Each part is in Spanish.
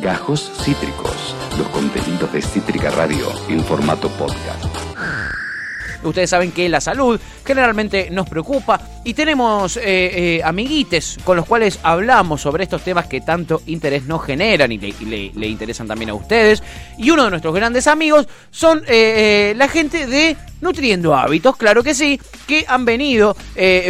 Gajos Cítricos, los contenidos de Cítrica Radio en formato podcast. Ustedes saben que la salud generalmente nos preocupa y tenemos eh, eh, amiguites con los cuales hablamos sobre estos temas que tanto interés nos generan y le, interesan también a ustedes. Y uno de nuestros grandes amigos son eh, la gente de Nutriendo Hábitos, claro que sí, que han venido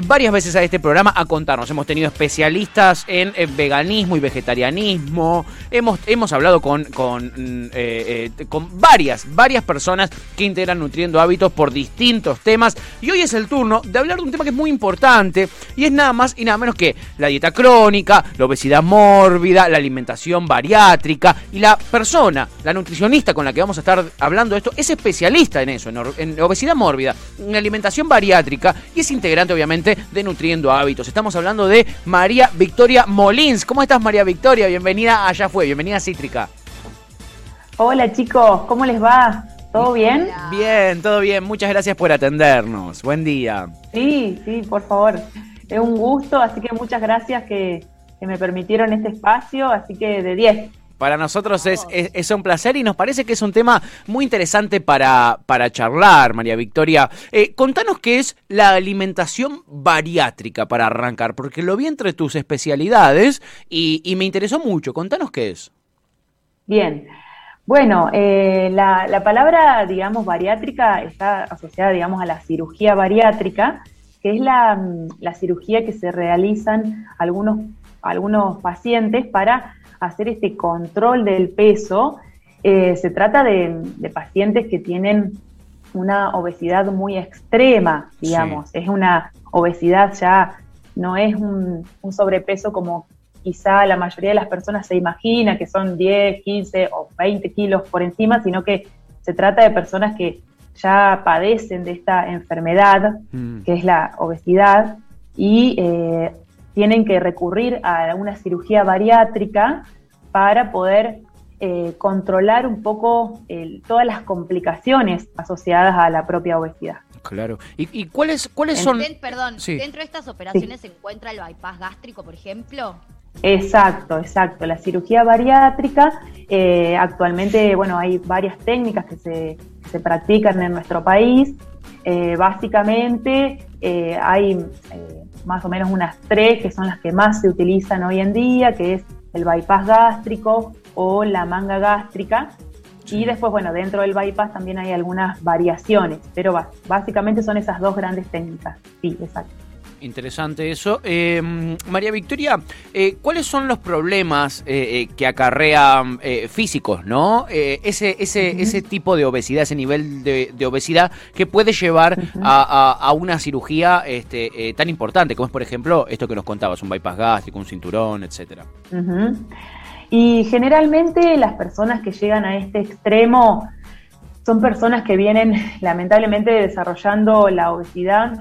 varias veces a este programa a contarnos. Hemos tenido especialistas en, veganismo y vegetarianismo. Hemos, hemos hablado con, con, mm, con varias, varias personas que integran Nutriendo Hábitos por distintos temas. Y hoy es el turno de hablar de un tema que es muy importante y es nada más y nada menos que la dieta crónica, la obesidad mórbida, la alimentación bariátrica y la persona, la nutricionista con la que vamos a estar hablando de esto, es especialista en eso, en, obesidad mórbida, en alimentación bariátrica y es integrante obviamente de Nutriendo Hábitos. Estamos hablando de María Victoria Molins. ¿Cómo estás María Victoria? Bienvenida a Allá Fue, bienvenida a Cítrica. Hola chicos, ¿cómo les va? ¿Todo bien? Bien, todo bien. Muchas gracias por atendernos. Buen día. Sí, sí, por favor. Es un gusto, así que muchas gracias que, me permitieron este espacio, así que de 10. Para nosotros es, es, un placer y nos parece que es un tema muy interesante para, para charlar, María Victoria. Eh, contanos qué es la alimentación bariátrica para arrancar, porque lo vi entre tus especialidades y, y me interesó mucho. Contanos qué es. Bien. Bueno, eh, la, palabra, digamos, bariátrica está asociada, digamos, a la cirugía bariátrica, que es la, mm, cirugía que se realizan algunos, algunos pacientes para hacer este control del peso. Eh, se trata de, pacientes que tienen una obesidad muy extrema, digamos. Es una obesidad ya, no es un, un sobrepeso como quizá la mayoría de las personas se imagina que son 10, 15 o 20 kilos por encima, sino que se trata de personas que ya padecen de esta enfermedad, mm. que es la obesidad, y eh, tienen que recurrir a una cirugía bariátrica para poder eh, controlar un poco todas las complicaciones asociadas a la propia obesidad. Claro. ¿Y, cuáles, cuáles son...? perdón, ¿dentro de estas operaciones se encuentra el bypass gástrico, por ejemplo? Exacto, exacto. La cirugía bariátrica, eh, actualmente, bueno, hay varias técnicas que se, se practican en nuestro país. Eh, básicamente, eh, hay más o menos unas tres que son las que más se utilizan hoy en día, que es el bypass gástrico o la manga gástrica. Y después, bueno, dentro del bypass también hay algunas variaciones, pero básicamente son esas dos grandes técnicas. Sí, exacto. Interesante eso. Eh, María Victoria, eh, ¿cuáles son los problemas eh, que acarrean físicos, no? ese, ese, ese tipo de obesidad, ese nivel de, obesidad que puede llevar a, una cirugía este, tan importante, como es, por ejemplo, esto que nos contabas, un bypass gástrico, un cinturón, etcétera. Y generalmente las personas que llegan a este extremo son personas que vienen lamentablemente desarrollando la obesidad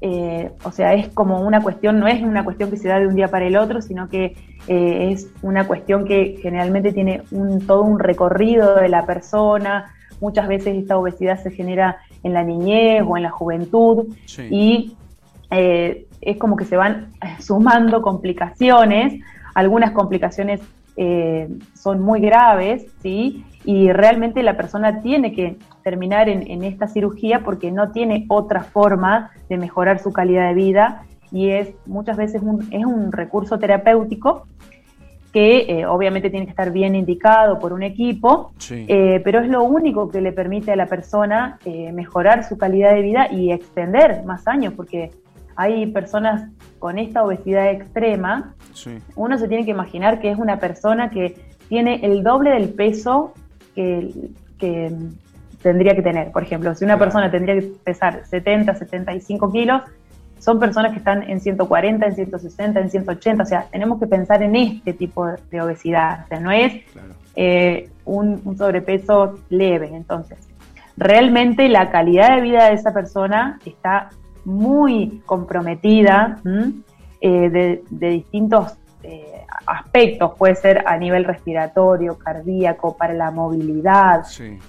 eh, o sea, es como una cuestión, no es una cuestión que se da de un día para el otro, sino que eh, es una cuestión que generalmente tiene un, todo un recorrido de la persona. Muchas veces esta obesidad se genera en la niñez o en la juventud y eh, es como que se van sumando complicaciones. Algunas complicaciones son muy graves, ¿sí? Y realmente la persona tiene que terminar en, esta cirugía porque no tiene otra forma de mejorar su calidad de vida y es muchas veces un, es un recurso terapéutico que eh, obviamente tiene que estar bien indicado por un equipo, eh, pero es lo único que le permite a la persona eh, mejorar su calidad de vida y extender más años, porque hay personas con esta obesidad extrema, uno se tiene que imaginar que es una persona que tiene el doble del peso que, que tendría que tener. Por ejemplo, si una persona tendría que pesar 70, 75 kilos, son personas que están en 140, en 160, en 180. O sea, tenemos que pensar en este tipo de obesidad. O sea, no es eh, un, sobrepeso leve. Entonces, realmente la calidad de vida de esa persona está muy comprometida eh, de, de, distintos eh, aspectos, puede ser a nivel respiratorio, cardíaco, para la movilidad.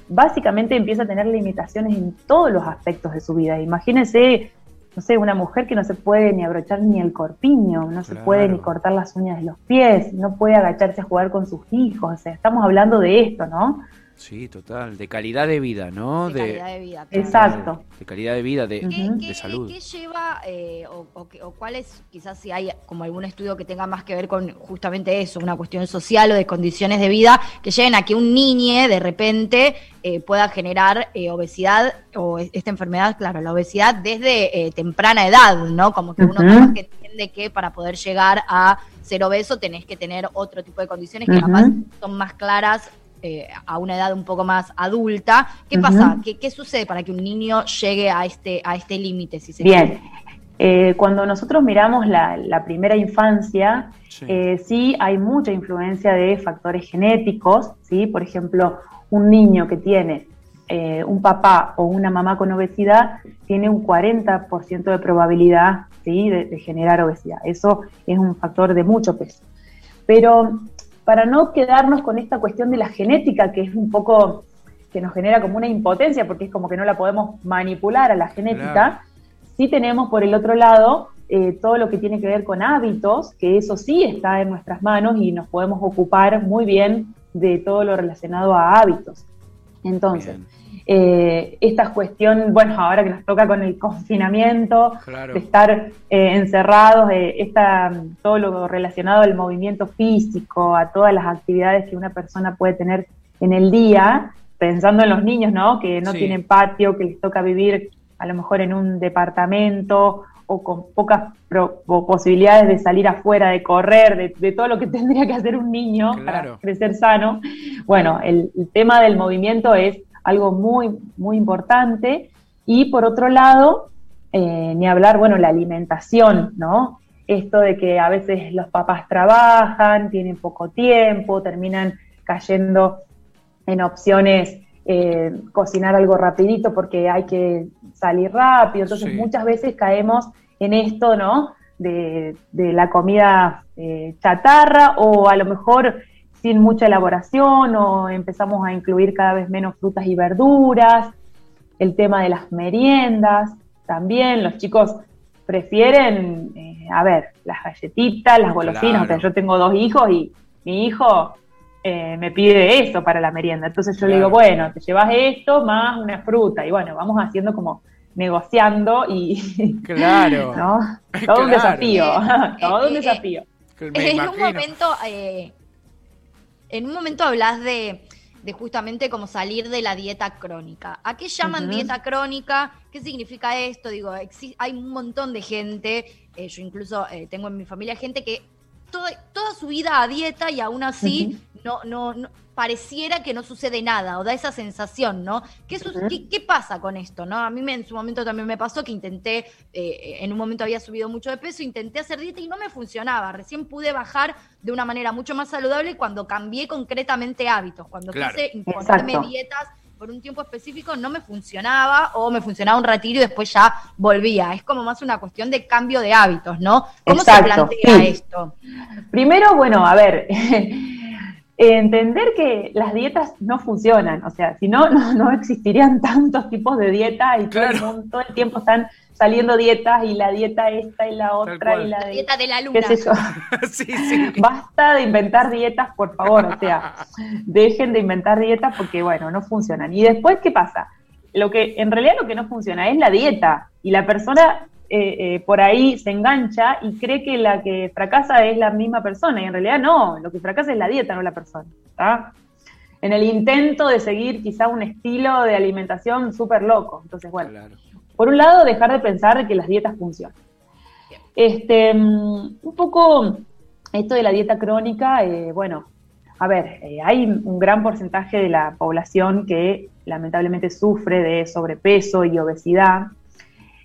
Básicamente empieza a tener limitaciones en todos los aspectos de su vida. Imagínense no sé, una mujer que no se puede ni abrochar ni el corpiño, no se puede ni cortar las uñas de los pies, no puede agacharse a jugar con sus hijos, o sea, estamos hablando de esto, ¿no? Sí, total, de calidad de vida, ¿no? De, calidad de vida. Exacto. De, calidad de vida, de, ¿Qué, salud. ¿Qué lleva, eh, o, o, cuál es, quizás si hay como algún estudio que tenga más que ver con justamente eso, una cuestión social o de condiciones de vida, que lleven a que un niño de repente eh, pueda generar eh, obesidad o esta enfermedad, claro, la obesidad desde temprana edad, ¿no? Como que uno que entiende que para poder llegar a ser obeso tenés que tener otro tipo de condiciones que capaz son más claras eh, a una edad un poco más adulta. ¿Qué pasa? ¿Qué, sucede para que un niño llegue a este, a este límite? Si Bien. Eh, cuando nosotros miramos la, primera infancia, sí. Eh, sí. hay mucha influencia de factores genéticos, ¿sí? Por ejemplo, un niño que tiene un papá o una mamá con obesidad tiene un 40% de probabilidad ¿sí? de, de, generar obesidad. Eso es un factor de mucho peso. Pero para no quedarnos con esta cuestión de la genética, que es un poco, que nos genera como una impotencia, porque es como que no la podemos manipular a la genética, sí tenemos por el otro lado eh, todo lo que tiene que ver con hábitos, que eso sí está en nuestras manos y nos podemos ocupar muy bien de todo lo relacionado a hábitos. Entonces, eh, esta cuestión, bueno, ahora que nos toca con el confinamiento, de estar eh, encerrados, eh, todo lo relacionado al movimiento físico, a todas las actividades que una persona puede tener en el día, pensando en los niños, ¿no? Que no tienen patio, que les toca vivir a lo mejor en un departamento o con pocas posibilidades de salir afuera, de correr, de, todo lo que tendría que hacer un niño para crecer sano. Bueno, el tema del movimiento es algo muy, muy importante. Y por otro lado, eh, ni hablar, bueno, la alimentación, ¿no? Esto de que a veces los papás trabajan, tienen poco tiempo, terminan cayendo en opciones eh, cocinar algo rapidito porque hay que salir rápido. Entonces muchas veces caemos en esto, ¿no? De, la comida eh, chatarra o a lo mejor sin mucha elaboración o empezamos a incluir cada vez menos frutas y verduras, el tema de las meriendas, también los chicos prefieren, eh, a ver, las galletitas, las golosinas, o sea, yo tengo dos hijos y mi hijo eh, me pide eso para la merienda, entonces yo le digo, bueno, te llevas esto más una fruta y bueno, vamos haciendo como negociando y... Claro. Todo un desafío, todo un desafío. En un momento en un momento hablas de, justamente como salir de la dieta crónica. ¿A qué llaman dieta crónica? ¿Qué significa esto? Digo, hay un montón de gente, eh, yo incluso eh, tengo en mi familia gente que toda, toda su vida a dieta y aún así no, no, no pareciera que no sucede nada o da esa sensación, ¿no? ¿Qué, ¿qué, pasa con esto, no? A mí me, en su momento también me pasó que intenté, eh, en un momento había subido mucho de peso, intenté hacer dieta y no me funcionaba. Recién pude bajar de una manera mucho más saludable cuando cambié concretamente hábitos, cuando quise imponerme dietas por un tiempo específico no me funcionaba o me funcionaba un ratito y después ya volvía. Es como más una cuestión de cambio de hábitos, ¿no? ¿Cómo se plantea esto? Primero, bueno, a ver, entender que las dietas no funcionan, o sea, si no, no, existirían tantos tipos de dietas y todo, el mundo, todo el tiempo están saliendo dietas y la dieta esta y la otra y la, dieta de la luna. sí, sí. Basta de inventar dietas, por favor, o sea, dejen de inventar dietas porque, bueno, no funcionan. Y después, ¿qué pasa? Lo que, en realidad lo que no funciona es la dieta y la persona eh, eh, por ahí se engancha y cree que la que fracasa es la misma persona, y en realidad no, lo que fracasa es la dieta, no la persona. En el intento de seguir quizá un estilo de alimentación súper loco. Entonces, bueno, por un lado, dejar de pensar que las dietas funcionan. Este, mm, un poco esto de la dieta crónica, eh, bueno, a ver, hay un gran porcentaje de la población que lamentablemente sufre de sobrepeso y obesidad.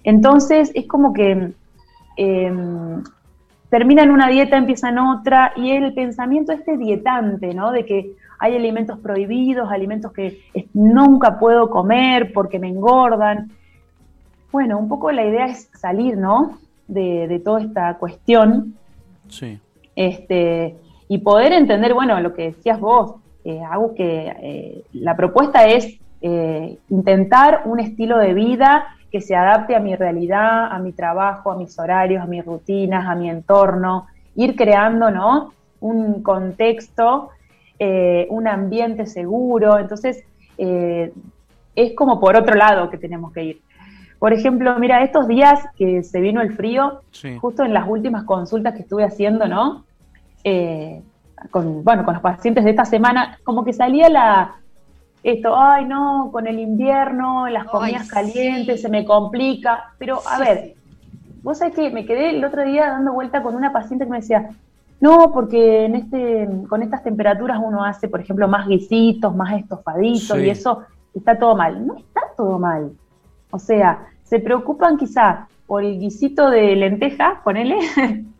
Entonces es como que em, terminan una dieta, empiezan otra, y el pensamiento este dietante, ¿no? De que hay alimentos prohibidos, alimentos que nunca puedo comer porque me engordan. Bueno, un poco la idea es salir, ¿no? De, toda esta cuestión. Sí. Este, y poder entender, bueno, lo que decías vos, eh, algo que eh, la propuesta es eh, intentar un estilo de vida que se adapte a mi realidad, a mi trabajo, a mis horarios, a mis rutinas, a mi entorno, ir creando, ¿no? Un contexto, eh, un ambiente seguro. Entonces, eh, es como por otro lado que tenemos que ir. Por ejemplo, mira, estos días que se vino el frío, justo en las últimas consultas que estuve haciendo, ¿no? Eh, con, bueno, con los pacientes de esta semana, como que salía la, esto, ay no, con el invierno, las comidas calientes, se me complica, pero a ver, vos sabés que me quedé el otro día dando vuelta con una paciente que me decía, no, porque en este, con estas temperaturas uno hace, por ejemplo, más guisitos, más estofaditos y eso está todo mal. No está todo mal. O sea, se preocupan quizá por el guisito de lenteja, ponele,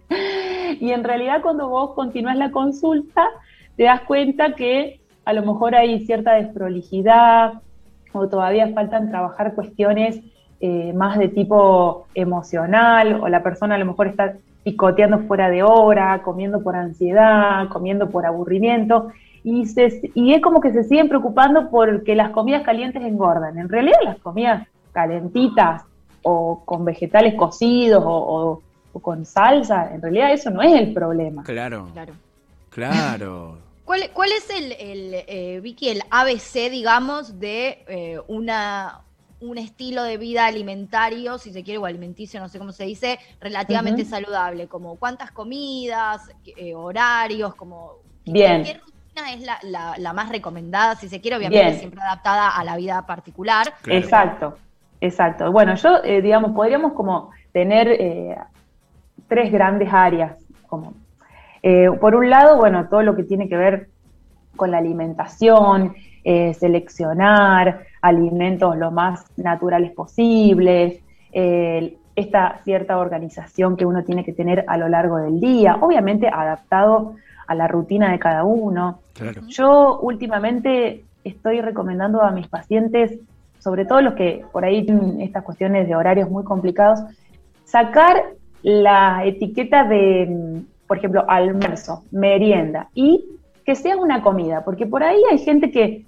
y en realidad cuando vos continúas la consulta, te das cuenta que a lo mejor hay cierta desprolijidad o todavía faltan trabajar cuestiones eh, más de tipo emocional o la persona a lo mejor está picoteando fuera de hora, comiendo por ansiedad, comiendo por aburrimiento y, y es como que se siguen preocupando porque las comidas calientes engordan. En realidad las comidas calentitas o con vegetales cocidos o, con salsa, en realidad eso no es el problema. Claro. Claro. Claro. ¿Cuál, ¿Cuál, es el, el eh, Vicky, el ABC, digamos, de eh, una, un estilo de vida alimentario, si se quiere, o alimenticio, no sé cómo se dice, relativamente saludable? Como cuántas comidas, eh, horarios, como... Bien. ¿Qué rutina es la, la, más recomendada, si se quiere, obviamente siempre adaptada a la vida particular? Exacto, exacto. Bueno, yo, digamos, podríamos como tener tres grandes áreas, como eh, por un lado, bueno, todo lo que tiene que ver con la alimentación, eh, seleccionar alimentos lo más naturales posibles, esta cierta organización que uno tiene que tener a lo largo del día, obviamente adaptado a la rutina de cada uno. Yo últimamente estoy recomendando a mis pacientes, sobre todo los que por ahí tienen estas cuestiones de horarios muy complicados, sacar la etiqueta de por ejemplo, almuerzo, merienda, y que sea una comida, porque por ahí hay gente que,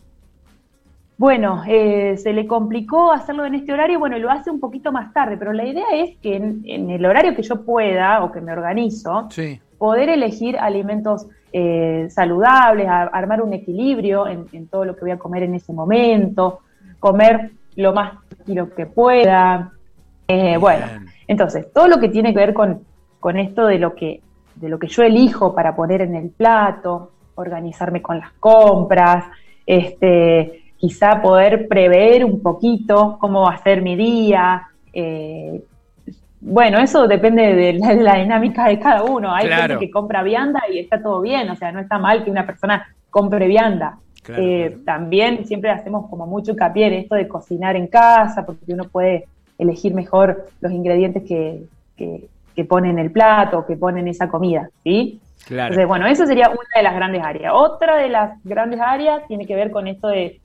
bueno, eh, se le complicó hacerlo en este horario, bueno, lo hace un poquito más tarde, pero la idea es que en, el horario que yo pueda o que me organizo, poder elegir alimentos eh, saludables, armar un equilibrio en, todo lo que voy a comer en ese momento, comer lo más tranquilo que pueda. Eh, bueno, entonces, todo lo que tiene que ver con, con esto de lo que de lo que yo elijo para poner en el plato, organizarme con las compras, este, quizá poder prever un poquito cómo va a ser mi día. Eh, bueno, eso depende de la, dinámica de cada uno. Hay gente que compra vianda y está todo bien, o sea, no está mal que una persona compre vianda. Eh, también siempre hacemos como mucho hincapié en esto de cocinar en casa, porque uno puede elegir mejor los ingredientes que, que ponen el plato, que ponen esa comida, ¿sí? Claro. Entonces, bueno, eso sería una de las grandes áreas. Otra de las grandes áreas tiene que ver con esto de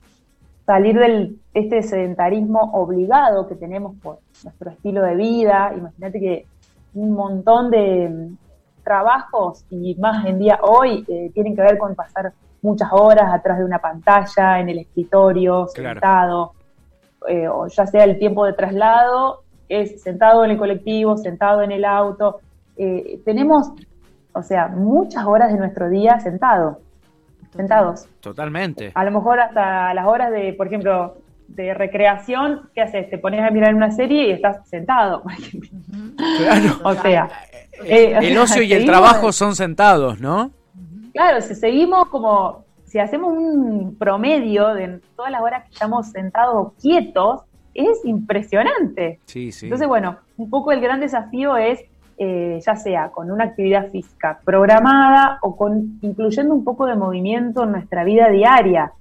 salir del este sedentarismo obligado que tenemos por nuestro estilo de vida. Imagínate que un montón de mm, trabajos y más en día hoy eh, tienen que ver con pasar muchas horas atrás de una pantalla, en el escritorio, sentado, eh, o ya sea el tiempo de traslado es sentado en el colectivo, sentado en el auto. Eh, tenemos, o sea, muchas horas de nuestro día sentado, sentados. Totalmente. A lo mejor hasta las horas de, por ejemplo, de recreación, ¿qué haces? Te pones a mirar una serie y estás sentado, Claro. o sea, eh, el ocio y el trabajo son sentados, ¿no? Claro, si seguimos como, si hacemos un promedio de todas las horas que estamos sentados quietos, es impresionante. Sí, sí. Entonces, bueno, un poco el gran desafío es, eh, ya sea con una actividad física programada o con incluyendo un poco de movimiento en nuestra vida diaria.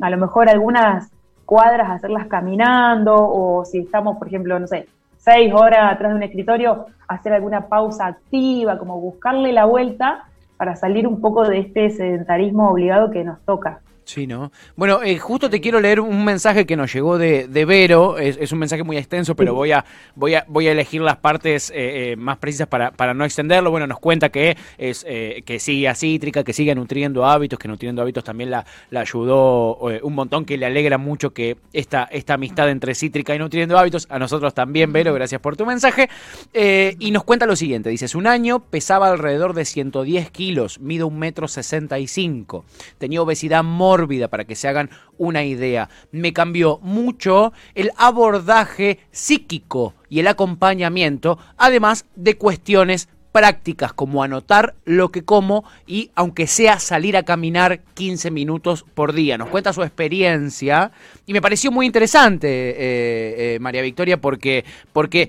a lo mejor algunas cuadras hacerlas caminando o si estamos, por ejemplo, no sé, seis horas atrás de un escritorio, hacer alguna pausa activa, como buscarle la vuelta para salir un poco de este sedentarismo obligado que nos toca. Sí, ¿no? Bueno, eh, justo te quiero leer un mensaje que nos llegó de, de Vero, es, un mensaje muy extenso, pero voy a, voy a, voy a elegir las partes eh, eh, más precisas para, para no extenderlo. Bueno, nos cuenta que es que sigue a Cítrica, que sigue nutriendo hábitos, que nutriendo hábitos también la, la ayudó un montón, que le alegra mucho que esta, esta amistad entre Cítrica y nutriendo hábitos, a nosotros también, Vero, gracias por tu mensaje. y nos cuenta lo siguiente, dices, un año pesaba alrededor de 110 kilos, mido un metro 65, tenía obesidad mórbida, para que se hagan una idea. Me cambió mucho el abordaje psíquico y el acompañamiento, además de cuestiones prácticas como anotar lo que como y aunque sea salir a caminar 15 minutos por día. Nos cuenta su experiencia y me pareció muy interesante, eh, eh, María Victoria, porque, porque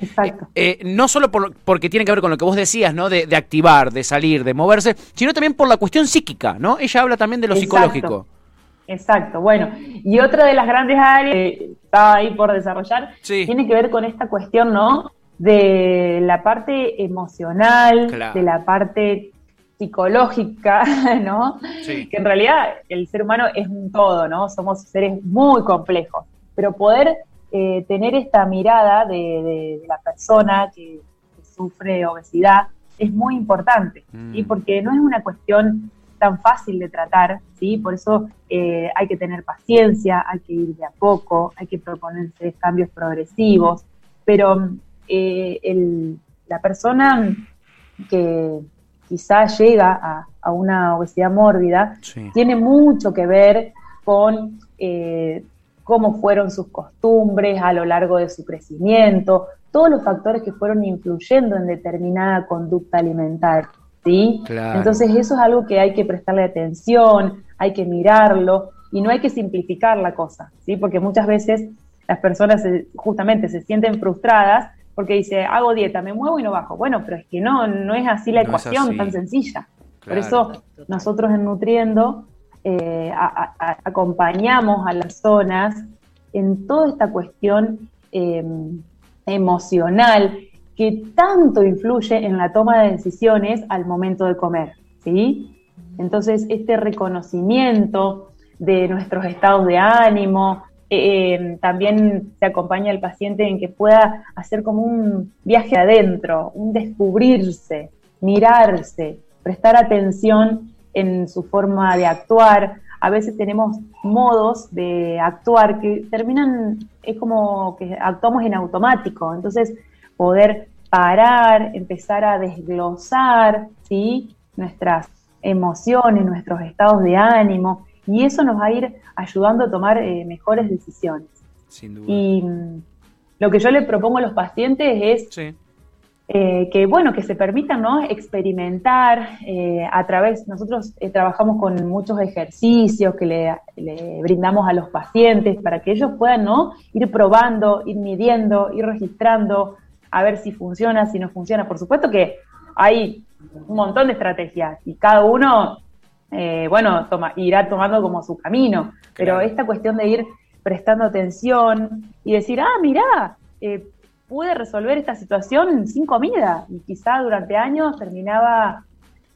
eh, no solo porque tiene que ver con lo que vos decías, ¿no? De, activar, de salir, de moverse, sino también por la cuestión psíquica, ¿no? Ella habla también de lo psicológico. Exacto, bueno, y otra de las grandes áreas que estaba ahí por desarrollar tiene que ver con esta cuestión, ¿no? De la parte emocional, de la parte psicológica, ¿no? Que en realidad el ser humano es un todo, ¿no? Somos seres muy complejos, pero poder eh, tener esta mirada de, la persona que, sufre obesidad es muy importante, ¿sí? Mm. Porque no es una cuestión tan fácil de tratar, ¿sí? Por eso eh, hay que tener paciencia, hay que ir de a poco, hay que proponerse cambios progresivos, pero eh, la persona que quizá llega a, una obesidad mórbida tiene mucho que ver con eh, cómo fueron sus costumbres a lo largo de su crecimiento, todos los factores que fueron influyendo en determinada conducta alimentaria. ¿Sí? Entonces eso es algo que hay que prestarle atención, hay que mirarlo y no hay que simplificar la cosa, ¿sí? Porque muchas veces las personas justamente se sienten frustradas porque dice, hago dieta, me muevo y no bajo. Bueno, pero es que no, no es así la ecuación tan sencilla. Por eso nosotros en Nutriendo eh, acompañamos a las zonas en toda esta cuestión em, emocional que tanto influye en la toma de decisiones al momento de comer, ¿sí? Entonces, este reconocimiento de nuestros estados de ánimo, eh, eh, también se acompaña al paciente en que pueda hacer como un viaje adentro, un descubrirse, mirarse, prestar atención en su forma de actuar. A veces tenemos modos de actuar que terminan, es como que actuamos en automático. Entonces, poder parar, empezar a desglosar ¿sí? nuestras emociones, nuestros estados de ánimo, y eso nos va a ir ayudando a tomar eh, mejores decisiones. Sin duda. Y mm, lo que yo le propongo a los pacientes es eh, que, bueno, que se permitan ¿no? experimentar eh, a través, nosotros trabajamos con muchos ejercicios que le, le, brindamos a los pacientes para que ellos puedan ¿no? ir probando, ir midiendo, ir registrando, a ver si funciona, si no funciona. Por supuesto que hay un montón de estrategias y cada uno, eh, bueno, toma, irá tomando como su camino, pero esta cuestión de ir prestando atención y decir, ah, mirá, eh, pude resolver esta situación sin comida y quizá durante años terminaba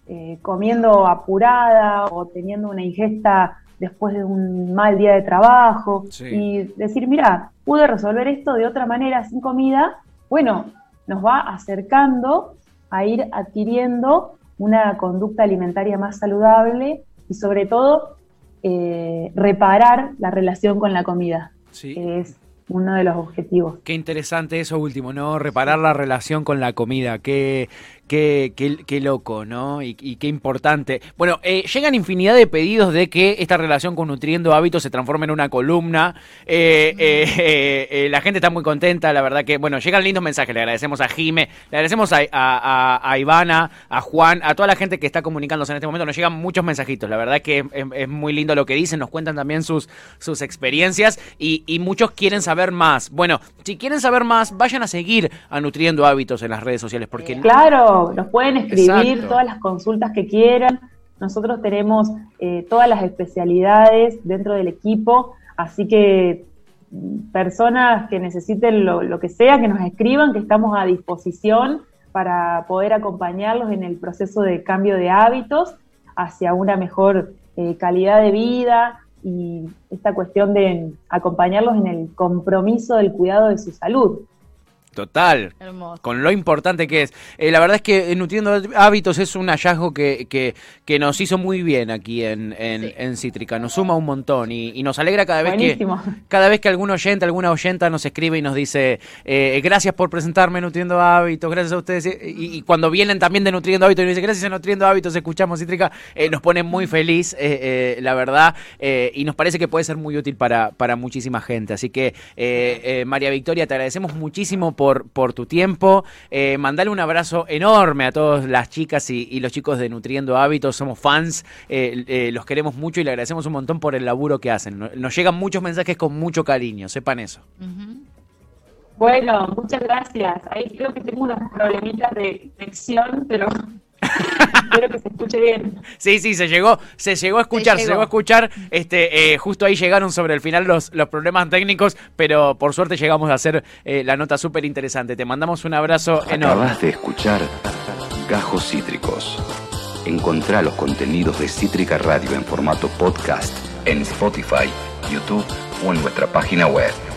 eh, comiendo apurada o teniendo una ingesta después de un mal día de trabajo. Y decir, mira, pude resolver esto de otra manera sin comida, bueno, nos va acercando a ir adquiriendo una conducta alimentaria más saludable y sobre todo eh, reparar la relación con la comida, que es uno de los objetivos. Qué interesante eso último, ¿no? Reparar la relación con la comida. Qué, Qué, qué, loco, ¿no? Y, qué importante. Bueno, eh, llegan infinidad de pedidos de que esta relación con Nutriendo Hábitos se transforme en una columna. Eh, eh, la gente está muy contenta, la verdad que, bueno, llegan lindos mensajes. Le agradecemos a Jime, le agradecemos a, Ivana, a Juan, a toda la gente que está comunicándose en este momento. Nos llegan muchos mensajitos. La verdad que es, muy lindo lo que dicen, nos cuentan también sus, sus experiencias y, muchos quieren saber más. Bueno, si quieren saber más, vayan a seguir a Nutriendo Hábitos en las redes sociales porque... Claro nos pueden escribir todas las consultas que quieran. Nosotros tenemos eh, todas las especialidades dentro del equipo, así que mm, personas que necesiten lo, que sea, que nos escriban, que estamos a disposición para poder acompañarlos en el proceso de cambio de hábitos hacia una mejor eh, calidad de vida y esta cuestión de acompañarlos en el compromiso del cuidado de su salud. Total. Con lo importante que es. Eh, la verdad es que Nutriendo Hábitos es un hallazgo que, que, nos hizo muy bien aquí en, en, Cítrica. Nos suma un montón y, nos alegra cada vez que cada vez que algún oyente, alguna oyenta nos escribe y nos dice eh, gracias por presentarme Nutriendo Hábitos, gracias a ustedes. Y, cuando vienen también de Nutriendo Hábitos y nos dicen gracias a Nutriendo Hábitos, escuchamos Cítrica, eh, nos pone muy feliz, la verdad, y nos parece que puede ser muy útil para, para muchísima gente. Así que, María Victoria, te agradecemos muchísimo por, por tu tiempo. Eh, mandale un abrazo enorme a todas las chicas y, los chicos de Nutriendo Hábitos. Somos fans, eh, eh, los queremos mucho y le agradecemos un montón por el laburo que hacen. Nos llegan muchos mensajes con mucho cariño, sepan eso. Bueno, muchas gracias. Ahí creo que tengo unos problemitas de conexión, pero Espero que se escuche bien. Sí, sí, se llegó, se llegó a escuchar, se llegó, a escuchar. Este, eh, justo ahí llegaron sobre el final los, los problemas técnicos, pero por suerte llegamos a hacer eh, la nota súper interesante. Te mandamos un abrazo enorme. Acabas de escuchar Gajos Cítricos. Encontrá los contenidos de Cítrica Radio en formato podcast en Spotify, YouTube o en nuestra página web.